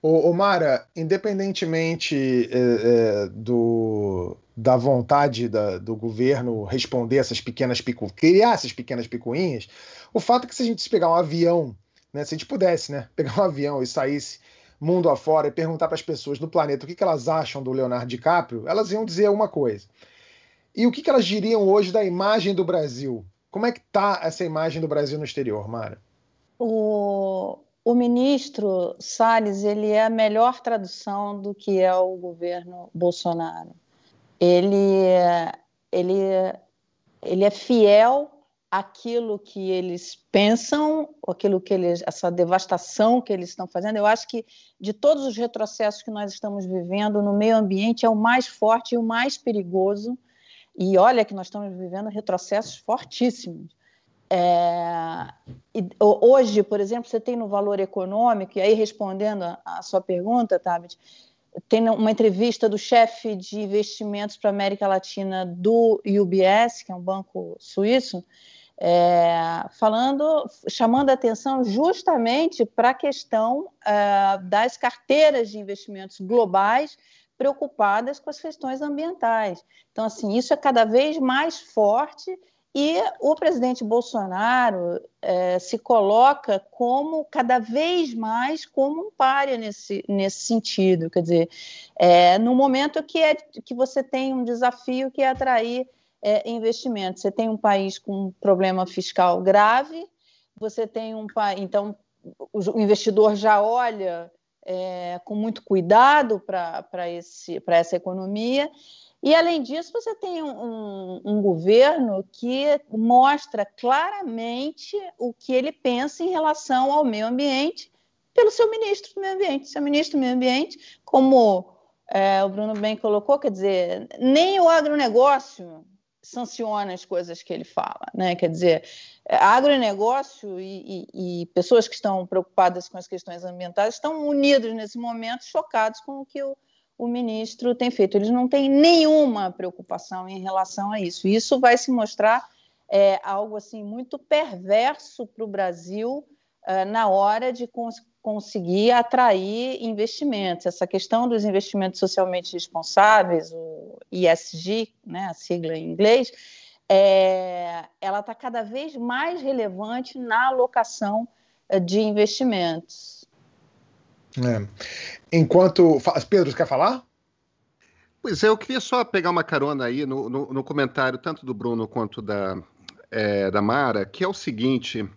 Ô Mara, independentemente é, é, do, da vontade da, do governo responder essas pequenas picuinhas, criar essas pequenas picuinhas, o fato é que se a gente pegar um avião, né, se a gente pudesse né, pegar um avião e saísse mundo afora e perguntar para as pessoas do planeta o que, que elas acham do Leonardo DiCaprio, elas iam dizer uma coisa. E o que, que elas diriam hoje da imagem do Brasil? Como é que está essa imagem do Brasil no exterior, Mara? O, o ministro Salles ele é a melhor tradução do que é o governo Bolsonaro. Ele, ele, ele é fiel àquilo que eles pensam, aquilo que eles, essa devastação que eles estão fazendo. Eu acho que de todos os retrocessos que nós estamos vivendo no meio ambiente é o mais forte e o mais perigoso. E olha que nós estamos vivendo retrocessos fortíssimos. É, hoje, por exemplo, você tem no valor econômico, e aí respondendo a, a sua pergunta, Tabit, tem uma entrevista do chefe de investimentos para a América Latina do UBS, que é um banco suíço, é, falando, chamando a atenção justamente para a questão é, das carteiras de investimentos globais preocupadas com as questões ambientais. Então, assim, isso é cada vez mais forte e o presidente Bolsonaro é, se coloca como cada vez mais como um páreo nesse, nesse sentido. Quer dizer, é, no momento que, é, que você tem um desafio que é atrair é, investimentos. Você tem um país com um problema fiscal grave, você tem um país. Então, o investidor já olha é, com muito cuidado para essa economia. E, além disso, você tem um, um, governo que mostra claramente o que ele pensa em relação ao meio ambiente pelo seu ministro do meio ambiente. Seu ministro do meio ambiente, como é, o Bruno bem colocou, quer dizer, nem o agronegócio sanciona as coisas que ele fala, né? Quer dizer, agronegócio e, e, e pessoas que estão preocupadas com as questões ambientais estão unidos nesse momento, chocados com o que o o ministro tem feito. Eles não têm nenhuma preocupação em relação a isso. Isso vai se mostrar é, algo assim muito perverso para o Brasil é, na hora de cons conseguir atrair investimentos. Essa questão dos investimentos socialmente responsáveis, o ESG, né, a sigla em inglês, é, ela está cada vez mais relevante na alocação é, de investimentos. É. Enquanto. Pedro, quer falar? Pois é, eu queria só pegar uma carona aí no, no, no comentário, tanto do Bruno quanto da, é, da Mara, que é o seguinte: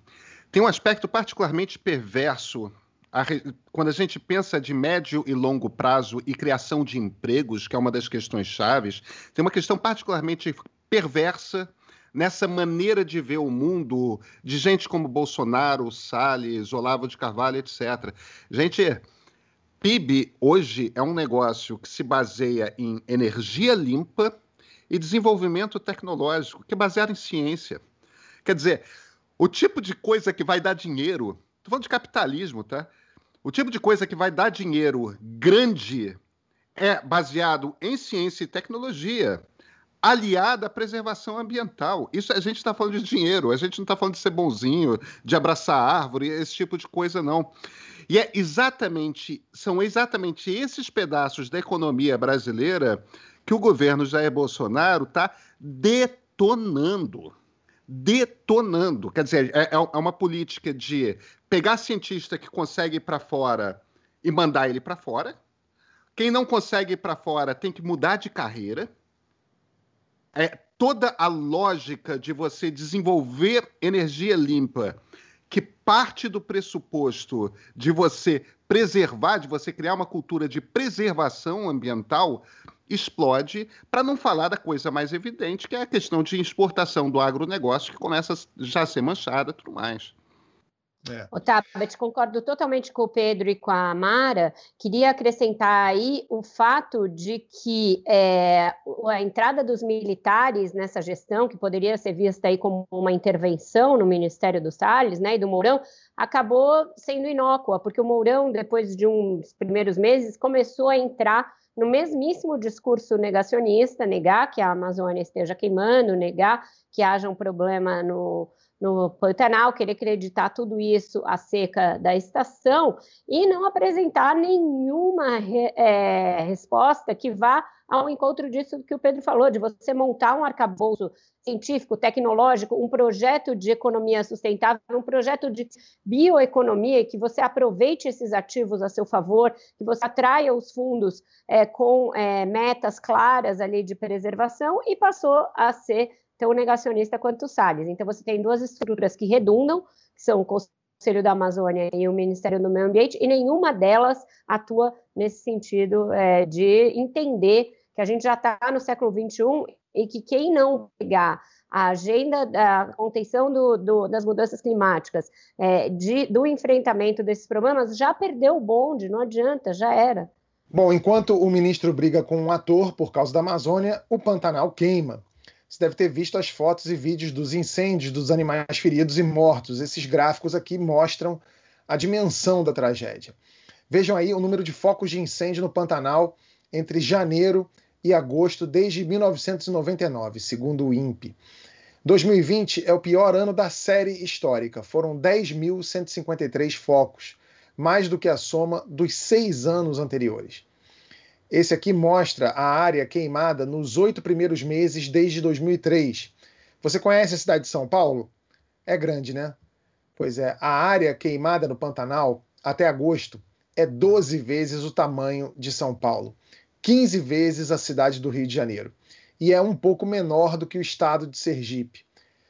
tem um aspecto particularmente perverso a, quando a gente pensa de médio e longo prazo e criação de empregos, que é uma das questões chaves, tem uma questão particularmente perversa nessa maneira de ver o mundo de gente como Bolsonaro, Salles, Olavo de Carvalho, etc. Gente, PIB hoje é um negócio que se baseia em energia limpa e desenvolvimento tecnológico, que é baseado em ciência. Quer dizer, o tipo de coisa que vai dar dinheiro, estou falando de capitalismo, tá? O tipo de coisa que vai dar dinheiro grande é baseado em ciência e tecnologia aliada à preservação ambiental. Isso a gente está falando de dinheiro, a gente não está falando de ser bonzinho, de abraçar árvore, esse tipo de coisa, não. E é exatamente, são exatamente esses pedaços da economia brasileira que o governo Jair Bolsonaro está detonando. Detonando. Quer dizer, é, é uma política de pegar cientista que consegue ir para fora e mandar ele para fora. Quem não consegue ir para fora tem que mudar de carreira é, toda a lógica de você desenvolver energia limpa que parte do pressuposto de você preservar, de você criar uma cultura de preservação ambiental, explode, para não falar da coisa mais evidente, que é a questão de exportação do agronegócio, que começa já a ser manchada e tudo mais. É. Otávio, concordo totalmente com o Pedro e com a Mara. Queria acrescentar aí o fato de que é, a entrada dos militares nessa gestão, que poderia ser vista aí como uma intervenção no Ministério do Salles né, e do Mourão, acabou sendo inócua, porque o Mourão, depois de uns primeiros meses, começou a entrar no mesmíssimo discurso negacionista, negar que a Amazônia esteja queimando, negar que haja um problema no, no Pantanal, querer acreditar tudo isso acerca da estação e não apresentar nenhuma é, resposta que vá ao encontro disso que o Pedro falou, de você montar um arcabouço científico, tecnológico, um projeto de economia sustentável, um projeto de bioeconomia, que você aproveite esses ativos a seu favor, que você atraia os fundos é, com é, metas claras ali de preservação, e passou a ser tão negacionista quanto o Salles. Então, você tem duas estruturas que redundam, que são o Conselho da Amazônia e o Ministério do Meio Ambiente, e nenhuma delas atua nesse sentido é, de entender que a gente já está no século XXI e que quem não pegar a agenda da contenção do, do, das mudanças climáticas, é, de, do enfrentamento desses problemas, já perdeu o bonde, não adianta, já era. Bom, enquanto o ministro briga com um ator por causa da Amazônia, o Pantanal queima. Você deve ter visto as fotos e vídeos dos incêndios dos animais feridos e mortos. Esses gráficos aqui mostram a dimensão da tragédia. Vejam aí o número de focos de incêndio no Pantanal entre janeiro e agosto desde 1999, segundo o INPE. 2020 é o pior ano da série histórica. Foram 10.153 focos, mais do que a soma dos seis anos anteriores. Esse aqui mostra a área queimada nos oito primeiros meses desde 2003. Você conhece a cidade de São Paulo? É grande, né? Pois é, a área queimada no Pantanal até agosto é 12 vezes o tamanho de São Paulo, 15 vezes a cidade do Rio de Janeiro, e é um pouco menor do que o estado de Sergipe.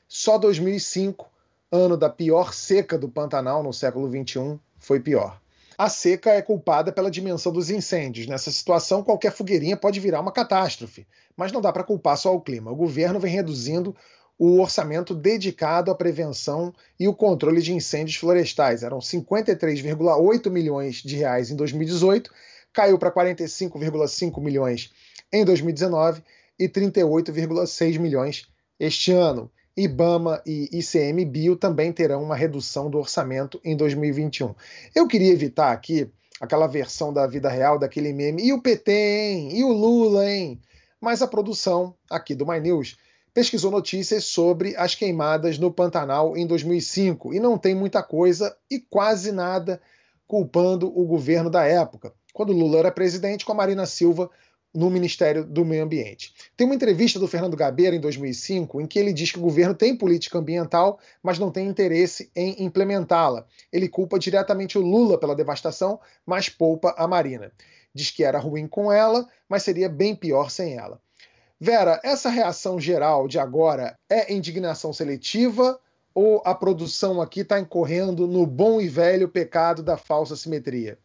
Só 2005, ano da pior seca do Pantanal no século 21, foi pior. A seca é culpada pela dimensão dos incêndios. Nessa situação, qualquer fogueirinha pode virar uma catástrofe, mas não dá para culpar só o clima. O governo vem reduzindo o orçamento dedicado à prevenção e o controle de incêndios florestais. Eram 53,8 milhões de reais em 2018, caiu para 45,5 milhões em 2019 e 38,6 milhões este ano. IBAMA e ICMBio também terão uma redução do orçamento em 2021. Eu queria evitar aqui aquela versão da vida real daquele meme, e o PT, hein? E o Lula, hein? Mas a produção aqui do My News pesquisou notícias sobre as queimadas no Pantanal em 2005 e não tem muita coisa e quase nada culpando o governo da época, quando Lula era presidente com a Marina Silva no Ministério do Meio Ambiente. Tem uma entrevista do Fernando Gabeira em 2005 em que ele diz que o governo tem política ambiental, mas não tem interesse em implementá-la. Ele culpa diretamente o Lula pela devastação, mas poupa a Marina. Diz que era ruim com ela, mas seria bem pior sem ela. Vera, essa reação geral de agora é indignação seletiva ou a produção aqui está incorrendo no bom e velho pecado da falsa simetria?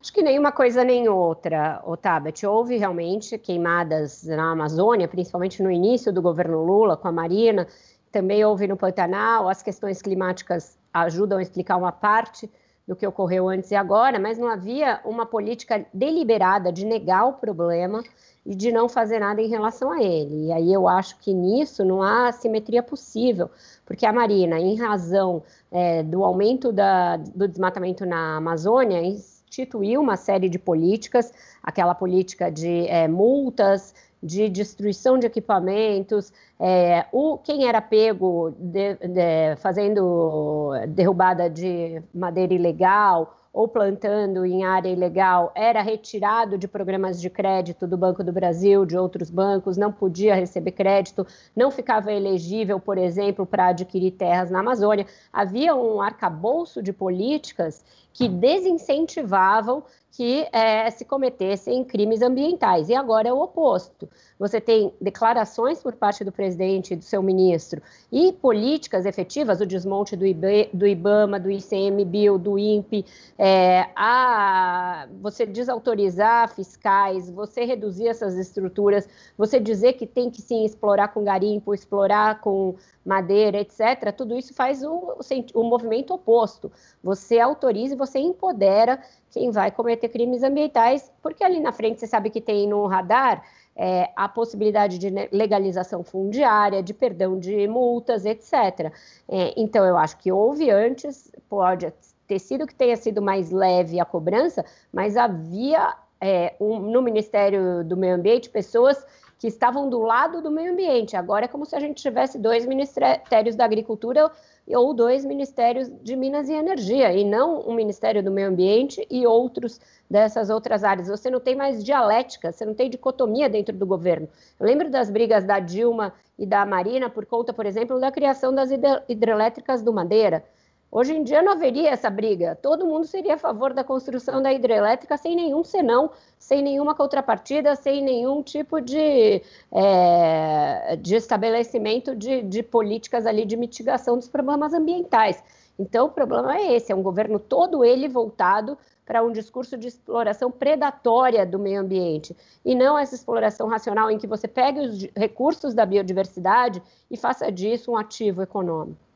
Acho que nenhuma coisa nem outra, Otabet. Houve realmente queimadas na Amazônia, principalmente no início do governo Lula, com a Marina. Também houve no Pantanal. As questões climáticas ajudam a explicar uma parte do que ocorreu antes e agora, mas não havia uma política deliberada de negar o problema e de não fazer nada em relação a ele. E aí eu acho que nisso não há simetria possível, porque a Marina, em razão é, do aumento da, do desmatamento na Amazônia, instituiu uma série de políticas, aquela política de é, multas, de destruição de equipamentos, é, o, quem era pego de, de, fazendo derrubada de madeira ilegal ou plantando em área ilegal era retirado de programas de crédito do Banco do Brasil, de outros bancos, não podia receber crédito, não ficava elegível, por exemplo, para adquirir terras na Amazônia. Havia um arcabouço de políticas que desincentivavam que é, se cometessem crimes ambientais. E agora é o oposto. Você tem declarações por parte do presidente e do seu ministro e políticas efetivas, o desmonte do, IB, do IBAMA, do ICMBio, do INPE, é, a, você desautorizar fiscais, você reduzir essas estruturas, você dizer que tem que sim explorar com garimpo, explorar com madeira, etc. Tudo isso faz o, o movimento oposto. Você autoriza e você empodera quem vai cometer crimes ambientais, porque ali na frente você sabe que tem no radar é, a possibilidade de legalização fundiária, de perdão de multas, etc. É, então, eu acho que houve antes, pode ter sido que tenha sido mais leve a cobrança, mas havia é, um, no Ministério do Meio Ambiente pessoas que estavam do lado do meio ambiente. Agora é como se a gente tivesse dois ministérios da agricultura ou dois ministérios de Minas e Energia, e não um Ministério do Meio Ambiente e outros dessas outras áreas. Você não tem mais dialética, você não tem dicotomia dentro do governo. Eu lembro das brigas da Dilma e da Marina por conta, por exemplo, da criação das hidrelétricas do Madeira. Hoje em dia não haveria essa briga. Todo mundo seria a favor da construção da hidrelétrica sem nenhum senão, sem nenhuma contrapartida, sem nenhum tipo de, é, de estabelecimento de, de políticas ali de mitigação dos problemas ambientais. Então, o problema é esse: é um governo todo ele voltado para um discurso de exploração predatória do meio ambiente e não essa exploração racional em que você pegue os recursos da biodiversidade e faça disso um ativo econômico.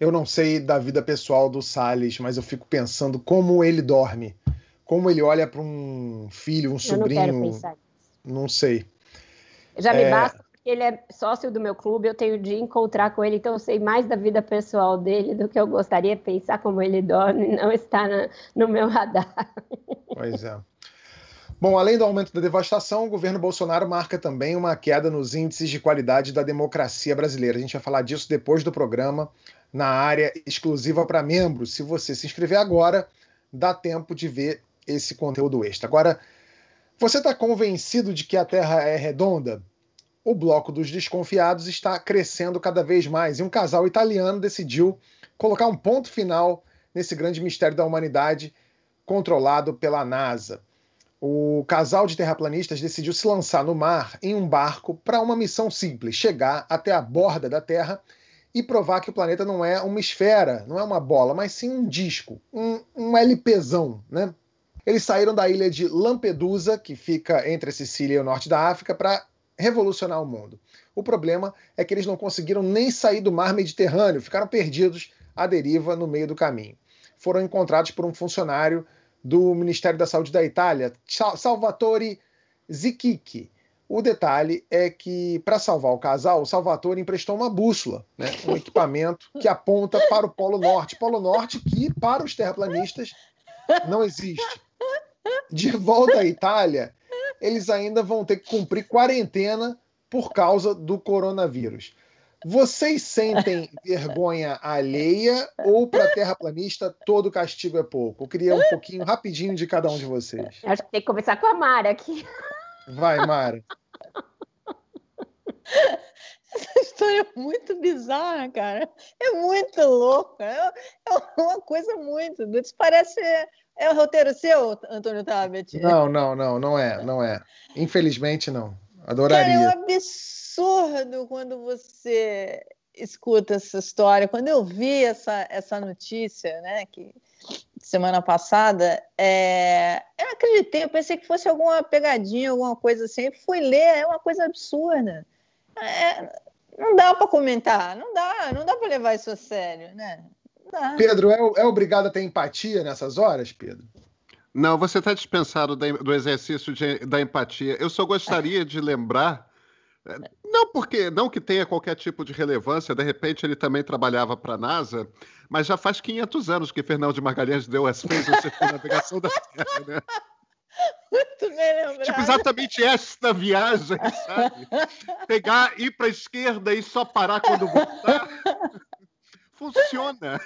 Eu não sei da vida pessoal do Salles, mas eu fico pensando como ele dorme, como ele olha para um filho, um sobrinho. Eu não quero pensar. Não sei. Já me é... basta porque ele é sócio do meu clube, eu tenho de encontrar com ele, então eu sei mais da vida pessoal dele do que eu gostaria de pensar como ele dorme, não está na, no meu radar. Pois é. Bom, além do aumento da devastação, o governo Bolsonaro marca também uma queda nos índices de qualidade da democracia brasileira. A gente vai falar disso depois do programa na área exclusiva para membros. Se você se inscrever agora, dá tempo de ver esse conteúdo extra. Agora, você está convencido de que a Terra é redonda? O bloco dos desconfiados está crescendo cada vez mais e um casal italiano decidiu colocar um ponto final nesse grande mistério da humanidade controlado pela NASA. O casal de terraplanistas decidiu se lançar no mar em um barco para uma missão simples: chegar até a borda da Terra e provar que o planeta não é uma esfera, não é uma bola, mas sim um disco, um, um LPzão, né? Eles saíram da ilha de Lampedusa, que fica entre a Sicília e o norte da África, para revolucionar o mundo. O problema é que eles não conseguiram nem sair do mar Mediterrâneo, ficaram perdidos à deriva no meio do caminho. Foram encontrados por um funcionário do Ministério da Saúde da Itália, Salvatore Zichichi, o detalhe é que, para salvar o casal, o Salvatore emprestou uma bússola, né? um equipamento que aponta para o Polo Norte. Polo Norte que, para os terraplanistas, não existe. De volta à Itália, eles ainda vão ter que cumprir quarentena por causa do coronavírus. Vocês sentem vergonha alheia ou para terraplanista todo castigo é pouco? Eu queria um pouquinho rapidinho de cada um de vocês. Acho que tem que começar com a Mara aqui. Vai, Mara. Essa história é muito bizarra, cara. É muito louca. É, é uma coisa muito. Isso parece. É o roteiro seu, Antônio Tabet? Não, não, não, não é, não é. Infelizmente, não. Adoraria. Cara, é um absurdo quando você escuta essa história. Quando eu vi essa, essa notícia, né, que semana passada, é... eu acreditei, eu pensei que fosse alguma pegadinha, alguma coisa assim. Fui ler, é uma coisa absurda. É... Não dá para comentar, não dá, não dá para levar isso a sério, né? Pedro, é, é obrigado a ter empatia nessas horas, Pedro? Não, você está dispensado do exercício de, da empatia. Eu só gostaria de lembrar não porque não que tenha qualquer tipo de relevância, de repente ele também trabalhava para a NASA, mas já faz 500 anos que Fernando de Magalhães deu as fez a circunnavigação da Terra, né? Muito bem lembrado. Tipo, exatamente esta viagem, sabe? Pegar, ir para a esquerda e só parar quando voltar. Funciona.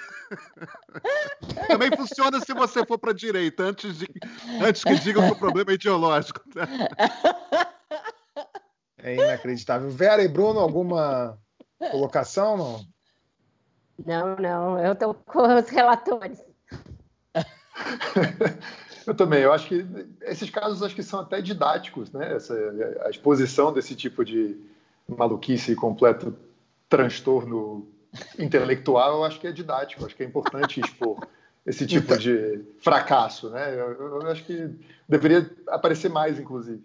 Também funciona se você for para a direita, antes, de, antes que digam que o problema é ideológico. É inacreditável. Vera e Bruno, alguma colocação? Não, não, não eu estou com os relatores. Eu também, eu acho que esses casos acho que são até didáticos, né? Essa, a exposição desse tipo de maluquice e completo transtorno intelectual, eu acho que é didático, acho que é importante expor esse tipo então. de fracasso, né? Eu, eu acho que deveria aparecer mais, inclusive.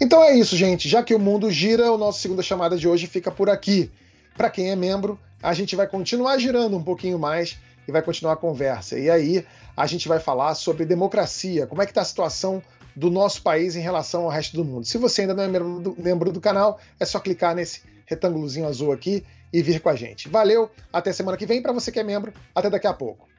Então é isso, gente. Já que o mundo gira, o nosso segunda chamada de hoje fica por aqui. Para quem é membro, a gente vai continuar girando um pouquinho mais e vai continuar a conversa. E aí a gente vai falar sobre democracia, como é que está a situação do nosso país em relação ao resto do mundo. Se você ainda não é membro do, membro do canal, é só clicar nesse retângulozinho azul aqui e vir com a gente. Valeu, até semana que vem. Para você que é membro, até daqui a pouco.